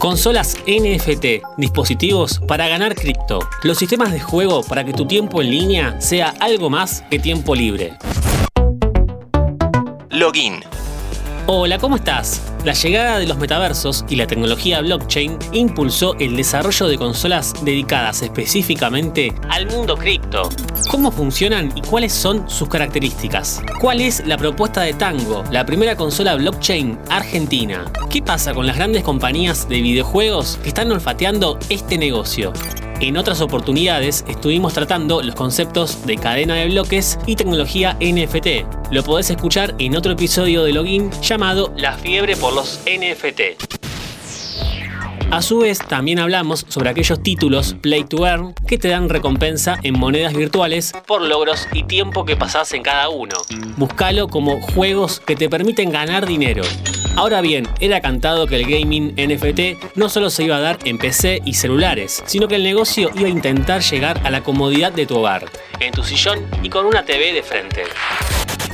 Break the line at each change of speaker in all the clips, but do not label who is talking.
Consolas NFT, dispositivos para ganar cripto, los sistemas de juego para que tu tiempo en línea sea algo más que tiempo libre.
Login.
Hola, ¿cómo estás? La llegada de los metaversos y la tecnología blockchain impulsó el desarrollo de consolas dedicadas específicamente al mundo cripto. ¿Cómo funcionan y cuáles son sus características? ¿Cuál es la propuesta de Tango, la primera consola blockchain argentina? ¿Qué pasa con las grandes compañías de videojuegos que están olfateando este negocio? En otras oportunidades estuvimos tratando los conceptos de cadena de bloques y tecnología NFT. Lo podés escuchar en otro episodio de Login llamado La fiebre por los NFT. A su vez, también hablamos sobre aquellos títulos Play to Earn que te dan recompensa en monedas virtuales por logros y tiempo que pasás en cada uno. Búscalo como juegos que te permiten ganar dinero. Ahora bien, era cantado que el gaming NFT no solo se iba a dar en PC y celulares, sino que el negocio iba a intentar llegar a la comodidad de tu hogar, en tu sillón y con una TV de frente.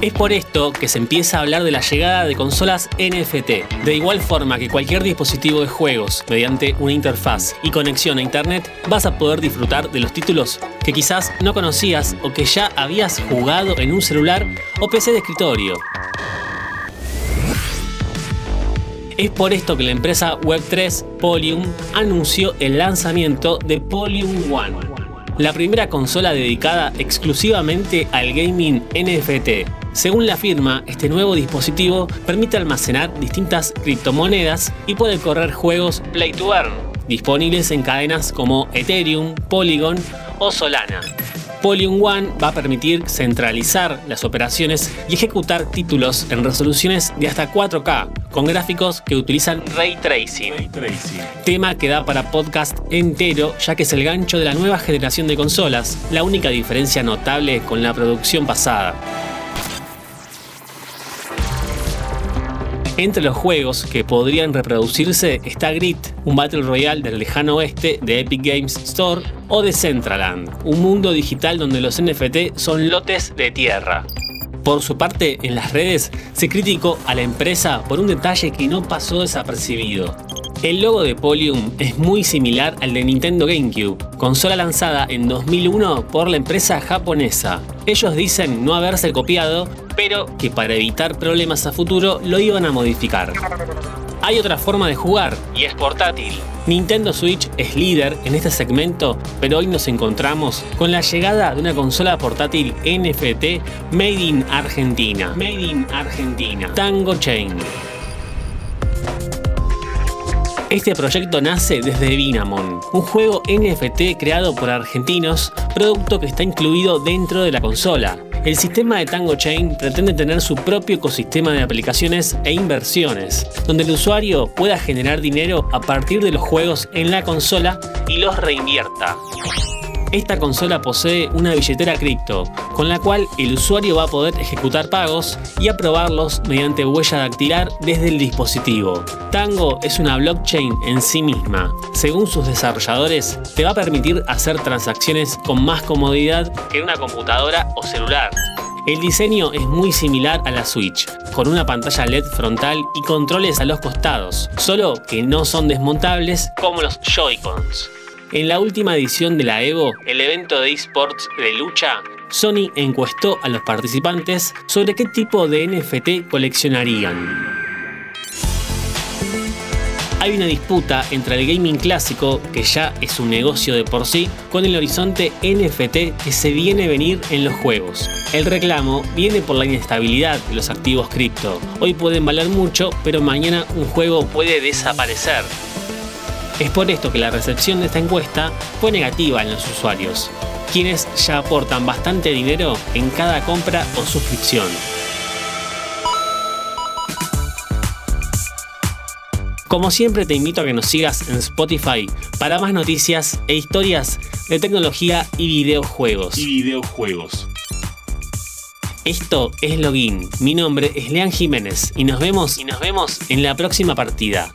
Es por esto que se empieza a hablar de la llegada de consolas NFT. De igual forma que cualquier dispositivo de juegos, mediante una interfaz y conexión a internet, vas a poder disfrutar de los títulos que quizás no conocías o que ya habías jugado en un celular o PC de escritorio. Es por esto que la empresa Web3 Polium anunció el lanzamiento de Polium One, la primera consola dedicada exclusivamente al gaming NFT según la firma, este nuevo dispositivo permite almacenar distintas criptomonedas y puede correr juegos Play to Earn, disponibles en cadenas como Ethereum, Polygon o Solana. Polygon One va a permitir centralizar las operaciones y ejecutar títulos en resoluciones de hasta 4K, con gráficos que utilizan ray tracing. ray tracing. Tema que da para podcast entero, ya que es el gancho de la nueva generación de consolas, la única diferencia notable con la producción pasada. Entre los juegos que podrían reproducirse está Grit, un Battle Royale del lejano oeste de Epic Games Store, o de Centraland, un mundo digital donde los NFT son lotes de tierra. Por su parte, en las redes se criticó a la empresa por un detalle que no pasó desapercibido. El logo de Polium es muy similar al de Nintendo GameCube, consola lanzada en 2001 por la empresa japonesa. Ellos dicen no haberse copiado, pero que para evitar problemas a futuro lo iban a modificar. Hay otra forma de jugar y es portátil. Nintendo Switch es líder en este segmento, pero hoy nos encontramos con la llegada de una consola portátil NFT Made in Argentina. Made in Argentina. Tango Chain. Este proyecto nace desde Vinamon, un juego NFT creado por argentinos, producto que está incluido dentro de la consola. El sistema de Tango Chain pretende tener su propio ecosistema de aplicaciones e inversiones, donde el usuario pueda generar dinero a partir de los juegos en la consola y los reinvierta. Esta consola posee una billetera cripto, con la cual el usuario va a poder ejecutar pagos y aprobarlos mediante huella dactilar desde el dispositivo. Tango es una blockchain en sí misma. Según sus desarrolladores, te va a permitir hacer transacciones con más comodidad que en una computadora o celular. El diseño es muy similar a la Switch, con una pantalla LED frontal y controles a los costados, solo que no son desmontables como los Joy-Cons. En la última edición de la Evo, el evento de esports de lucha, Sony encuestó a los participantes sobre qué tipo de NFT coleccionarían. Hay una disputa entre el gaming clásico, que ya es un negocio de por sí, con el horizonte NFT que se viene a venir en los juegos. El reclamo viene por la inestabilidad de los activos cripto. Hoy pueden valer mucho, pero mañana un juego puede desaparecer. Es por esto que la recepción de esta encuesta fue negativa en los usuarios, quienes ya aportan bastante dinero en cada compra o suscripción. Como siempre te invito a que nos sigas en Spotify para más noticias e historias de tecnología y videojuegos.
Y videojuegos.
Esto es Login. Mi nombre es Lean Jiménez y nos vemos y nos vemos en la próxima partida.